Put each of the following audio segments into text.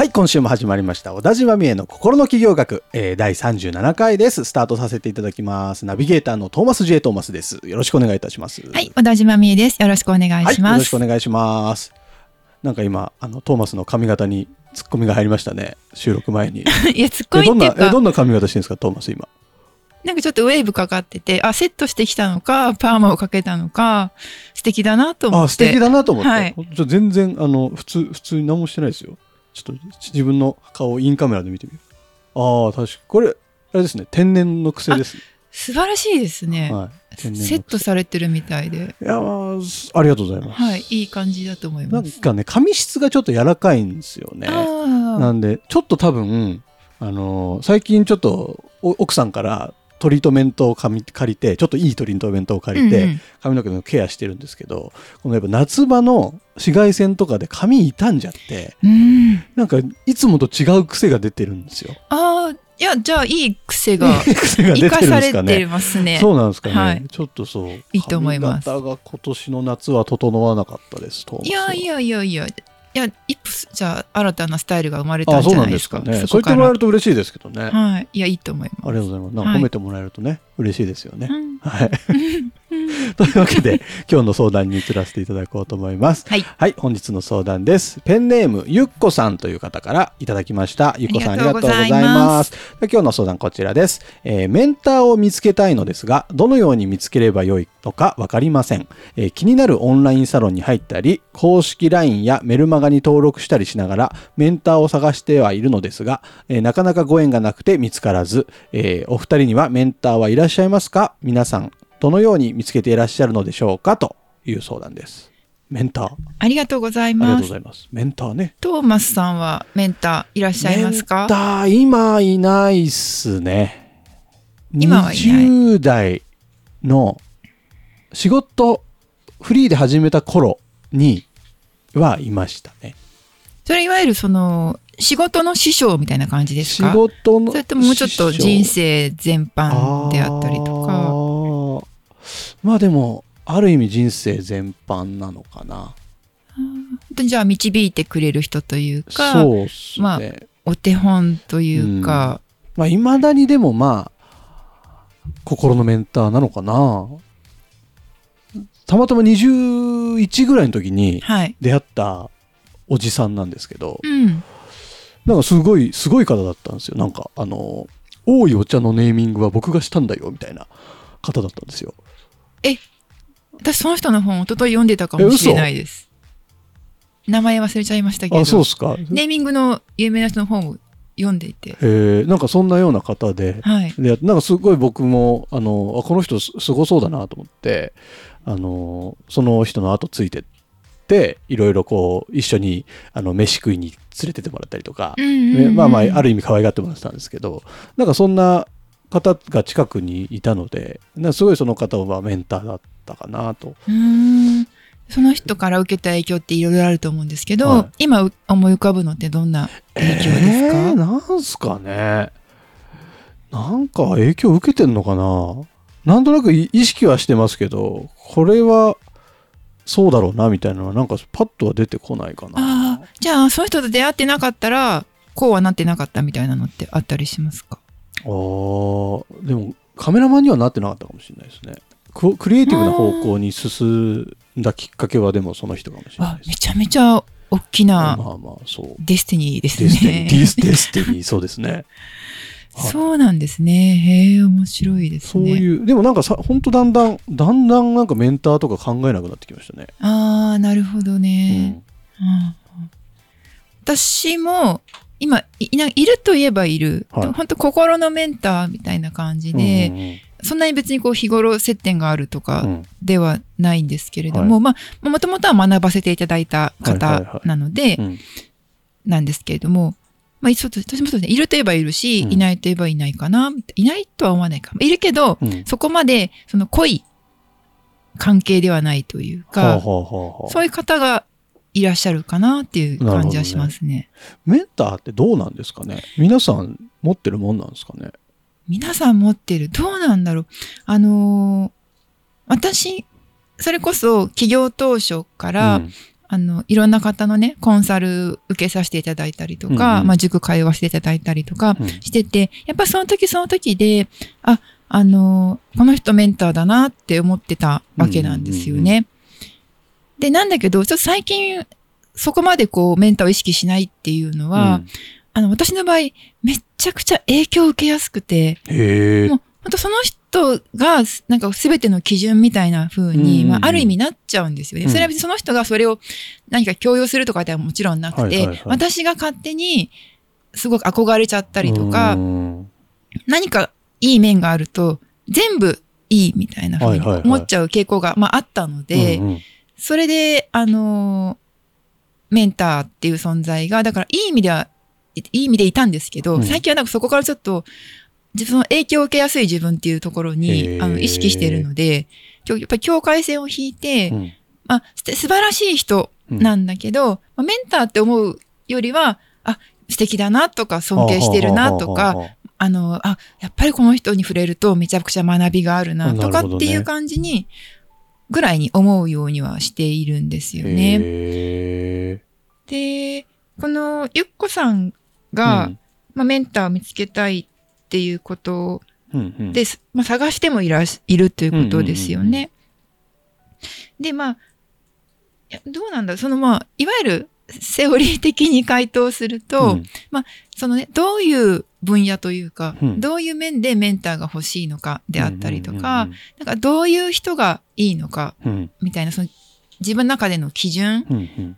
はい、今週も始まりました。小田島美恵の心の企業学、えー、第37回です。スタートさせていただきます。ナビゲーターのトーマス J. トーマスです。よろしくお願いいたします。はい、小田島美恵です。よろしくお願いはい、します。よろしくお願いします。なんか今、あの、トーマスの髪型にツッコミが入りましたね。収録前に。いや、ツッコえどんな、ど、んな髪型してるんですか、トーマス今？なんかちょっとウェーブかかってて、あ、セットしてきたのか、パーマをかけたのか、素敵だなと思って。あ、素敵だなと思って。はい全然、あの、普通、普通に何もしてないですよ。ちょっと自分の顔をインカメラで見てみる。ああ、確かこれ、あれですね、天然の癖ですね。素晴らしいですね。はい。セットされてるみたいで。いや、まあ、すありがとうございます。はい、いい感じだと思いなます。んかね、髪質がちょっと柔らかいんですよね。なんで、ちょっと多分、あのー最近ちょっとお奥さんからトリートメントを借り借りて、ちょっといいトリートメントを借りて、うんうん髪の毛のケアしてるんですけど、このやっぱ夏場の紫外線とかで髪傷んじゃって、うん。なんかいつもと違う癖が出てるんですよ。ああ、いや、じゃあ、いい癖が癖が生か出てるんされてですかね。ますね。そうなんですかね、はいちょっとそう。いいと思います髪型が今年の夏は整わなかったです。トーマスいはやいやいやいや、いや、一歩、じゃあ、新たなスタイルが生まれたあ、んそうなじゃなんいですか。ですかね。そう言ってもらえると嬉しいですけどね。はい。いや、いいと思います。ありがとうございます。なんかはい褒めてもらえるとね、嬉しいですよね。うんはい。というわけで、今日の相談に移らせていただこうと思います。はい。はい、本日の相談です。ペンネーム、ゆっこさんという方からいただきました。ゆっこさんあありがとうございま。ますで今日の相談こちらです、えーメンターを見つけたいのですが、どのように見つければよいのかわかりません、えー気になるオンラインサロンに入ったり、公式 LINE やメルマガに登録したりしながら、メンターを探してはいるのですが、えーなかなかご縁がなくて見つからず、えーお二人にはメンターはいらっしゃいますか？皆さん、どのように見つけていらっしゃるのでしょうかという相談です。メンター。あありがとうございりがとうます。ございます。メンターね。トーマスさんはメンターいらっしゃいますか？メンター、今いないっすね。今はいない20代の仕事、フリーで始めた頃にはいましたね。それいわゆるその仕事の師匠みたいな感じです仕か事の。それとももうちょっと人生全あ般であったりとか？ーまあでも、ある意味人生全般なのかな。本当にじゃあ導いてくれる人というか、そうっすね。まあお手本というか、まあ、未だにでもまあ、心のメンターなのかな。たまたま21ぐらいの時にはい。出会ったおじさんなんですけど、うん。なんかすごい、すごい方だったんですよ。なんか、あの、多いお茶のネーミングは僕がしたんだよ、みたいな方だったんですよ。私その人の本一昨日読んでたかもしれないです。名前忘れちゃいましたけど。あ、そうっすか？ネーミングの有名な人の本を読んでいて。へえ、なんかそんなような方で、はい。で、なんかすごい僕も、あの、あこの人すすごそうだなと思って、あの、その人の後ついてって、いろいろこう、一緒に、あの、飯食いに連れてってもらったりとか、まあまあ、ある意味可愛がってもらってたんですけど、なんかそんな方が近くにいたので、すごいその方はメンターだったかなと。うーんその人から受けた影響っていろいろあると思うんですけど、はい今う思い浮かぶのってどんな影響ですか、えーなんすかね。なんか影響受けてんのかななんとなくい意識はしてますけど、これはそうだろうなみたいなのはなんかパッとは出てこないかな。じゃあその人と出会ってなかったらこうはなってなかったみたいなのってあったりしますか？あーでもカメラマンにはなってなかったかもしれないですね。ククリエイティブな方向に進んだきっかけはでもその人かもしれないです。あめちゃめちゃ大きなまあまあそう。 Destiny ですね。ディス Destiny、そうですね。は いそうなんですね。へえ、面白いですね。そういう、でもなんかさ、本当だんだん、だんだんなんかメンターとか考えなくなってきましたね。ああ、なるほどうね。んうん私も今いないいるといえばいる、はい。本当心のメンターみたいな感じで、うんうんそんなに別にこう日頃接点があるとうかん。ではないんですけれども、まあもともとは学ばせていただいたはいはい方はい。なので、うん。なんですけれどもまあ、ちょっと私もそうですね、いるといえばいるし、うん。いないといえばいないかな。いないとは思わないか。も。いるけど、うん。そこまで、その濃い関係ではないというか、そういう方がいらっしゃるかなっていう感じはしますね。メンターってどうなんですかね？皆さん持ってるもんなんですかね？皆さん持ってる？どうなんだろう？あのー私、それこそ企業当初から、うんあの、いろんな方のね、コンサル受けさせていただいたりとか、うんうんまあ、塾通わせていただいたりとかうんしてて、やっぱその時その時で、あ、あの、この人メンターだなって思ってたわけなんですよね。で、なんだけど、ちょっと最近、そこまでこう、メンターを意識しないっていうのは、あの、私の場合、めっちゃくちゃ影響を受けやすくて、うんへえ。もう、本当その人が、なんか全ての基準みたいな風に、うんまあ、ある意味なっちゃうんですよね。うん。それは別にその人がそれを何か強要するとかではもちろんなくて、はいはいはい私が勝手にすごく憧れちゃったりとか、うん何かいい面があると、全部いいみたいな風に思っちゃう傾向が、まあ、あったので、うんうんそれで、あのーメンターっていう存在が、だからいい意味では、いい意味でいたんですけど、うん。最近はなんかそこからちょっと、自分の影響を受けやすい自分っていうところへに、ー。あの、意識しているので、やっぱり境界線を引いて、うん。まあ、す素晴らしい人なんだけど、まあ、メンターって思うよりは、あ、素敵だなとか、尊敬してるなとか、あの、あ、やっぱりこの人に触れるとめちゃくちゃ学びがあるなとかっていう感じに、ぐらいに思うようにはしているんですよね。へで、このゆっこさんーが、うんまあ、メンターを見つけたいっていうことうんうん。まあ、探してもいらしいるということですよね。で、まあ、どうなんだそのまあ、いわゆるセオリー的に回答すると、うん。そのね、どういう分野というか、うん。どういう面でメンターが欲しいのかであったりとか、うんなんかどういう人がいいのかうん。みたいな、その自分の中での基準、うんうん。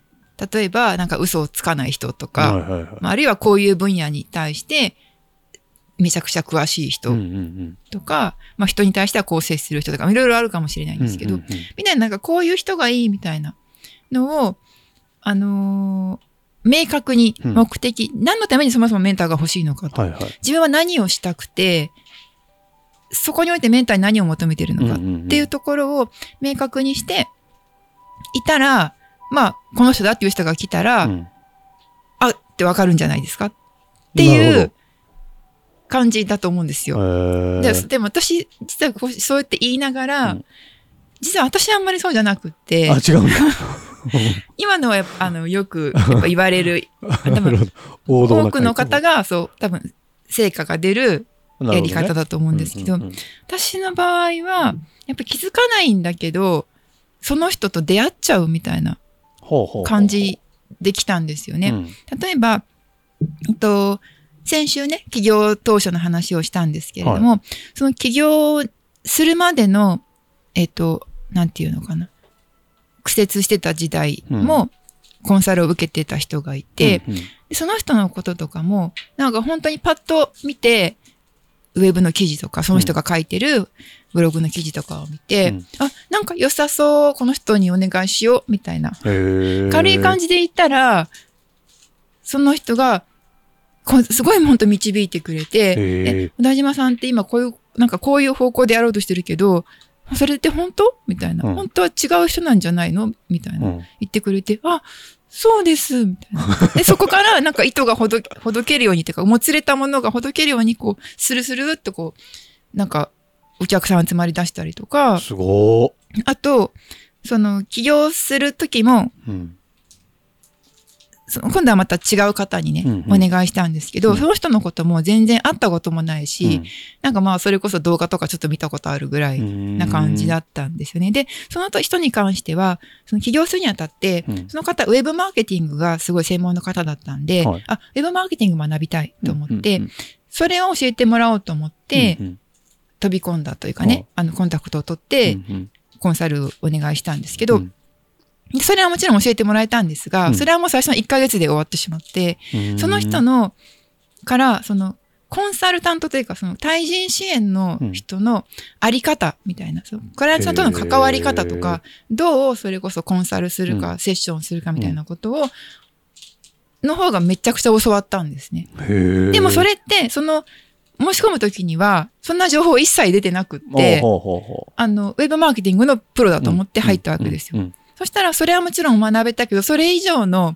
例えばなんか嘘をつかない人とはか、いはいはい。まあ、あるいはこういう分野に対してめちゃくちゃ詳しい人うんうんとか、まあ人に対してはこう接する人とか、いろいろあるかもしれないんうんですけど、うんうん。みたいななんかこういう人がいいみたいなのを、あのー明確にうん。目的、何のためにそもそもメンターが欲しいのかと。はいはい。自分は何をしたくて、そこにおいてメンターに何を求めてるのかっていうところを明確にしていたら、まあ、この人だっていう人が来たら、うん。あってわかるんじゃないですか？っていう感じだと思うんですよ。ででも私、実はこうそうやって言いながら、うん。実は私はあんまりそうじゃなくって。あ、、違うんだ。今のはやっぱあのよくやっぱ言われる、多分多くの方がそう、多分成果が出るやり方だと思うんですけど、うんうんうん。私の場合は、やっぱ気づかないんだけど、その人と出会っちゃうみたいな感じできたんですよね。うん。例えば、えっと、先週ね、起業当初の話をしたんですけれども、その起業するまでの、えっと、なんていうのかな、苦節してた時代も、コンサルを受けてた人がいて、うんうん。でその人のこととかも、なんか本当にパッと見て、ウェブの記事とか、その人が書いてるブログの記事とかを見て、うん。あ、なんか良さそう、この人にお願いしよう、みたいな。軽い感じで言ったら、その人が、すごい本当導いてくれて、へえー、小田島さんって今こういう、なんかこういう方向でやろうとしてるけど、それって本当？みたいな、うん。本当は違う人なんじゃないの？みたいな、うん。言ってくれて、あ、そうです、みたいな。で、そこからなんか糸がほど、ほどけるようにっていうか、もつれたものがほどけるように、こう、スルスルっとこう、なんか、お客さん集まり出したりとか、すごーあと、その、起業するときも、うん今度はまた違う方にね、うんうん。お願いしたんですけど、うん。その人のことも全然会ったこともないし、うん。なんかまあそれこそ動画とかちょっと見たことあるぐらいな感じだったんですよね。で、その後人に関しては、その起業するにあたって、うん。その方、ウェブマーケティングがすごい専門の方だったんで、はい。あ、ウェブマーケティング学びたいと思って、うんうんそれを教えてもらおうと思って、うん飛び込んだというかね、あの、コンタクトを取って、うんコンサルお願いしたんですけど、うんそれはもちろん教えてもらえたんですが、うん。それはもう最初の1ヶ月で終わってしまって、うん。その人の、から、その、コンサルタントというか、その、対人支援の人のあり方みたいな、そのクライアントさんとの関わり方とか、どうそれこそコンサルするか、うセッションするかみたいなことを、の方がめちゃくちゃ教わったんですね。でもそれって、その、申し込むときには、そんな情報一切出てなくって、あの、ウェブマーケティングのプロだと思って入ったわけですよ。うんうんそしたら、それはもちろん学べたけど、それ以上の、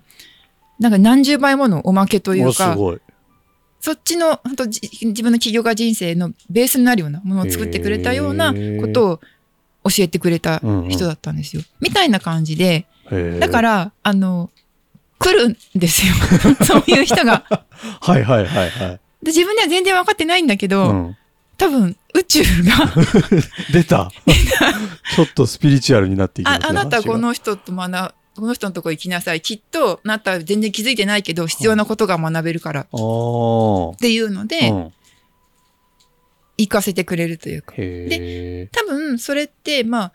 なんか何十倍ものおまけというか、ごい。そっちの、本当じ自分の起業家人生のベースになるようなものを作ってくれたようなことを教えてくれた人だったんですよ。みたいな感じで、だから、あの、来るんですよ。そういう人が。はいはいはいはい。で自分では全然分かってないんだけど、うん多分宇宙が 出た。ちょっとスピリチュアルになっていきますねああなたはこの人と学ぶこの人のとこ行きなさい。きっとあなたは全然気づいてないけど必要なことが学べるから。っていうので、うん。行かせてくれるというか。へえ。多分それってまあ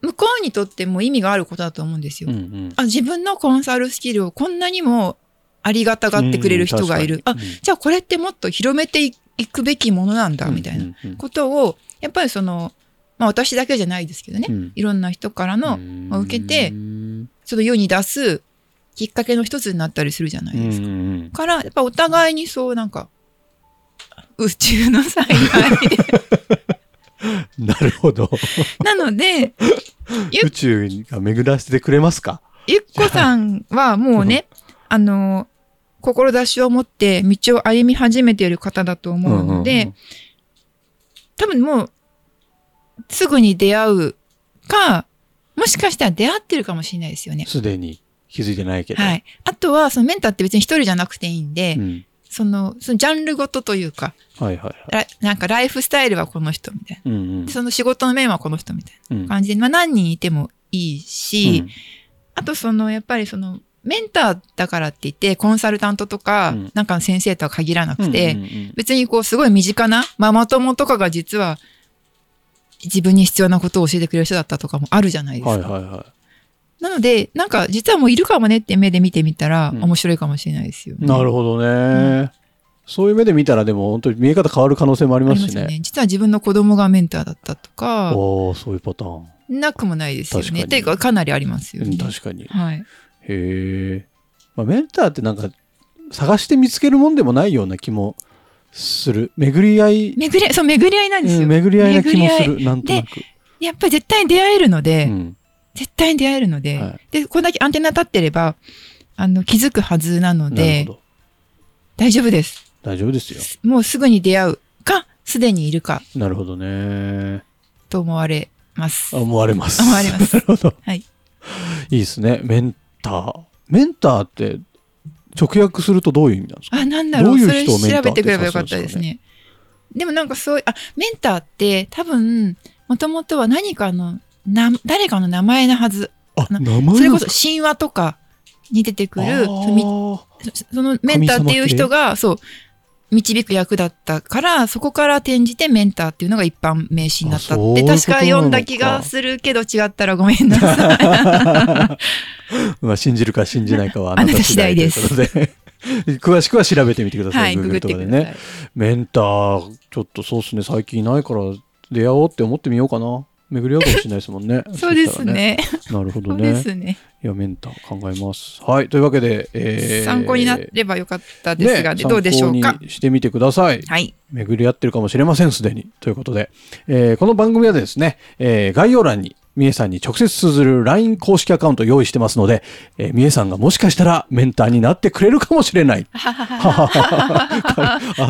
向こうにとっても意味があることだと思うんですよ。うんうん。あ自分のコンサルスキルをこんなにもありがたがってくれる人がいる。あうん確かに。じゃあこれってもっと広めていくべきものなんだみたいなことをやっぱりその、まあ、私だけじゃないですけどね、うん。いろんな人からのうん。を受けてうんその世に出すきっかけの一つになったりするじゃないですか。うんうんからやっぱお互いにそうなんか宇宙の災害で。なるほど。なのでゆ宇宙が巡らせてくれますか？ゆっこさんはもうねあの志を持って道を歩み始めている方だと思うので、うんうんうん多分もうすぐに出会うかもしかしたら出会ってるかもしれないですよね。すでに気づいてないけど。はい。あとは、そのメンターって別に一人じゃなくていいんで、うんその、そのジャンルごとというか、はいはいはい。らなんかライフスタイルはこの人みたいな。うんうんでその仕事の面はこの人みたいうんな感じで、まあ何人いてもいいし、あとその、やっぱりその、メンターだからって言って、コンサルタントとか、うんなんかの先生とは限らなくて、うんうんうん別にこう、すごい身近なママ友とかが実は、自分に必要なことを教えてくれる人だったとかもあるじゃないですか。はいはいはなので、なんか実はもういるかもねって目で見てみたら、うん面白いかもしれないですよ、い。なるほどね。そういう目で見たらでも本当に見え方変わる可能性もありあますしね。ね。実は自分の子供がメンターだったとか、おおそういうパターン。なくもないですよね。ていうか、かなりありますようんね。確かに。へはい。え。まあ、メンターってなんか探して見つけるもんでもないような気もする。巡り合い、巡り合い、そう、巡り合いなんですよ。うん巡り合いな気もす巡る。なんとなく。やっぱり絶対に出会えるので、うん絶対に出会えるので、はいで、これだけアンテナ立ってれば、あの、気づくはずなので。大丈夫です。大丈夫ですよ。もうすぐに出会うか、すでにいるか、なるほどね。と思われます。思われます。思われます なるほど。はい。いいですね。メンター。メンターって直訳するとどういう意味なんですか？あ、なんだろう。それ調べてくればよかったですね。でもなんかそういう、あ、メンターって多分、もともとは何かの、な、誰かの名前のはず。あ、な名前それこそ神話とかに出てくかる、そのメンターっていう人が、そう、導く役だったから、そこから転じてメンターっていうのが一般名詞になったって、確か読んだ気がするけど違ったらごめんなさい。まあ信じるか信じないかはあなた次第です 詳しくは調べてみてくださ。はいい、ググ Google ってとかでね。ください。メンター、ちょっとそうっすね。最近いないから出会おうって思ってみようかな。巡り合うかもしれないですもんね。そうです。ね。なるほどそうでね。すね。いや、メンター考えます。はい。というわけで、えー参考になればよかったですが、ねどうでしょうか？してみてください。はい。巡り合ってるかもしれません、すでに。ということで、えーこの番組はですね、えー概要欄に、みえさんに直接通ずる LINE 公式アカウントを用意してますので、えー、みえさんがもしかしたらメンターになってくれるかもしれない。あ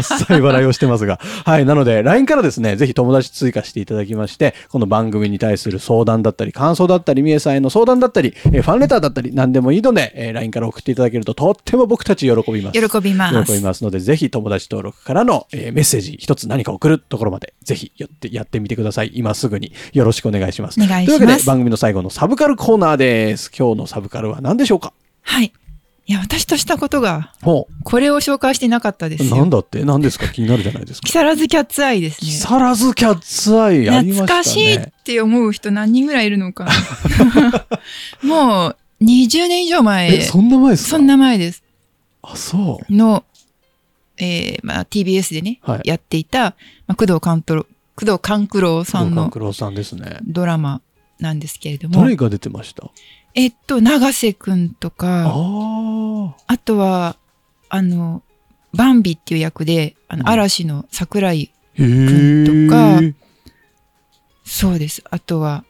っさい笑いをしてますが。はい。なので、LINE からですね、ぜひ友達追加していただきまして、この番組に対する相談だったり、感想だったり、みえさんへの相談だったり、えーファンレターだったり、何でもいいので、えー LINE から送っていただけると、とっても僕たち喜びます。喜びます。喜びますので、ぜひ友達登録からの、えーメッセージ一つ何か送るところまで、ぜひやって、やってみてください。今すぐによろしくお願いします。お願いしますというわけで、番組の最後のサブカルコーナーです。今日のサブカルは何でしょうか？はい。いや、私としたことが、ほこれを紹介してなかったですう。よ。なんだって？何ですか？気になるじゃないですか木。更津キャッツアイです木ね。更津キャッツアイありましたね。懐かしいって思う人何人ぐらいいるのかな。もう、20年以上前。え、そんな前ですか？そんな前です。あ、そう。の、えーまあ、TBS でね、はいやっていた、まあ、工藤官九郎、工藤官九郎さんの黒さんですね。ドラマなんですけれども誰、が出てました？えっと、長瀬くんとあか、あ。あとは、あの、バンビっていう役で、あの、うん嵐の桜井、へえ。くんとかそうです。あとは、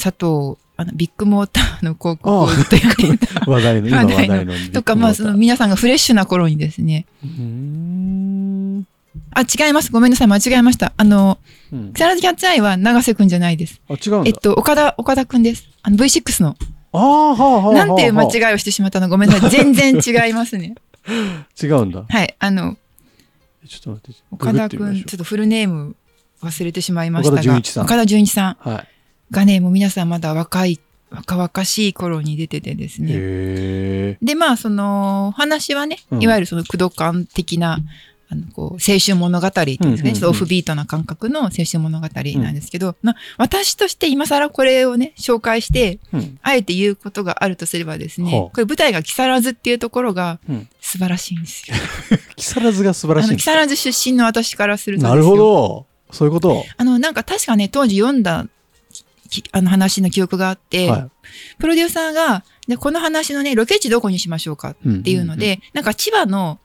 佐藤、あの、ビッグモーターの広告をずっとやってた。話題の、今 話題の。とか、まあ、その皆さんがフレッシュな頃にですね。あ、違います。ごめんなさい。間違えました。あの、うん木更津キャッツアイは長瀬くんじゃないです。あ、違うんだ。えっと、岡田、岡田くんです。あの、V6 の。ああ、はあ、はあ。なんていう間は違いをしてしまったの？ごめんなさい。全然違いますね。あ違うんだ。はい。あの、ちょっと待って。岡田くん、ちょっとフルネーム忘れてしまいましたが。岡田准一さん岡田准一さんうはい。がね、もう皆さんまだ若い、若々しい頃に出ててですね。へえ。で、まあ、その、お話はね、うんいわゆるその、駆動感的な、あの、こう、青春物語っていうんですかね、うんうんうんちょっとオフビートな感覚の青春物語なんですけど、まあ、私として今更これをね、紹介して、うん。あえて言うことがあるとすればですね、はあこれ舞台が木更津っていうところがうん素晴らしいんですよ。木更津が素晴らしいんですか？木更津出身の私からするとなるほど。そういうこと？あの、なんか確かね、当時読んだきあの話の記憶があって、はプロデューサーが、で、この話のね、ロケ地どこにしましょうかい。っっていうので、なんか千葉の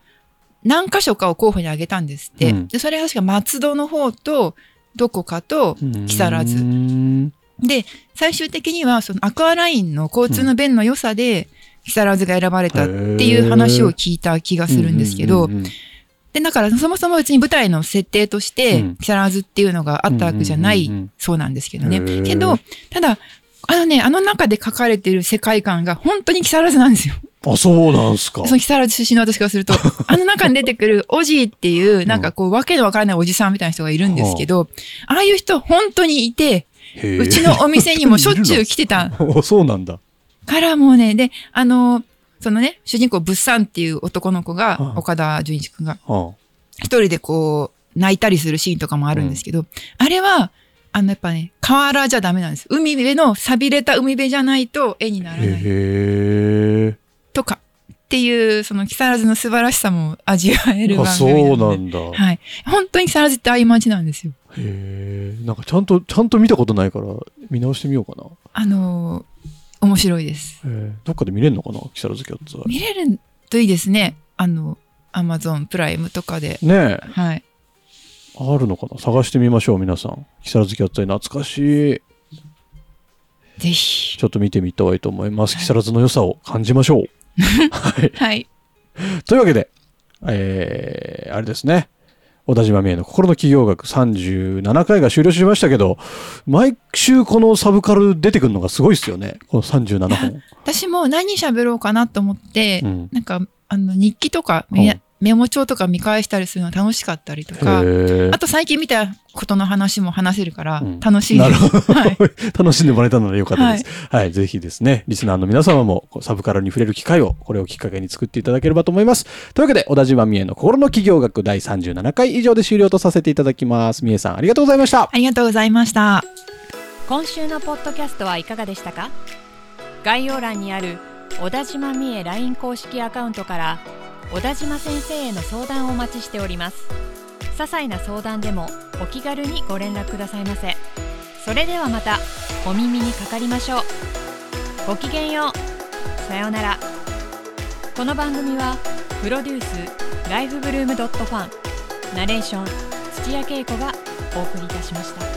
何箇所かを候補に挙げたんですって。うんで、それが確か松戸の方と、どこかと、木更津津。で、最終的にはそのアクアラインの交通の便の良さで、木更津が選ばれたっていう話を聞いた気がするんですけど、で、だからそもそも別に舞台の設定としてうん、木更津っていうのがあったわけじゃないそうなんですけどね。けど、ただ、あのね、あの中で書かれてる世界観が本当に木更津なんですよ。あ、そうなんすか。その木更津出身の私からすると、あの中に出てくるおじいっていう、なんかこう、わけのわからないおじさんみたいな人がいるんですけど、ああいう人本当にいて、うちのお店にもしょっちゅう来てた おそうなんだ。からもうね、で、あの、そのね、主人公、物産っていう男の子はが、あ岡田准一くんが、は一人でこう、泣いたりするシーンとかもあるんですけど、あれは、あの、やっぱね、河原じゃダメなんです。海辺の錆びれた海辺じゃないと絵になあ、らない。へえ。っていう、その木更津の素晴らしさも味わえるあ、番そ組なので。うなんだ。へはい。本当に木更津ってああいう街なんですよ。え。なんかちゃんと、ちゃんと見たことないから、見直してみようかな。あのー面白いです。どっかで見れるのかな？木更津キャッツアイ見れるといいですね。あの、アマゾンプライムとかで。ねえ。はい。あるのかな？探してみましょう、皆さん。木更津キャッツ懐かしい。ぜひ。ちょっと見てみたいと思います。木更津の良さを感じましょう。はい。はい。というわけで、えー、あれですね。小田島美恵の心の企業学37回が終了しましたけど、毎週このサブカル出てくるのがすごいですよね。この37本。私も何喋ろうかなと思って、うんなんか、あの、日記とか、うんメメモ帳とか見返したりするの楽しかったりとか、へあと最近見たことの話も話せるからうん楽しいです。なるほど。はい。楽しんでもらえたのでよかったです。はい、ぜひですね、リスナーの皆様もサブカルに触れる機会を、これをきっかけに作っていただければと思います。というわけで、小田島美恵の心の企業学第37回以上で終了とさせていただきます。美恵さん、ありがとうございました。ありがとうございました。今週のポッドキャストはいかがでしたか？概要欄にある小田島美恵 LINE 公式アカウントから小田島先生への相談をお待ちしております。些細な相談でもお気軽にご連絡くださいませ。それではまたお耳にかかりましょう。ごきげんよう。さようなら。この番組はプロデュースライフブルームドットファン。ナレーション土屋恵子がお送りいたしました。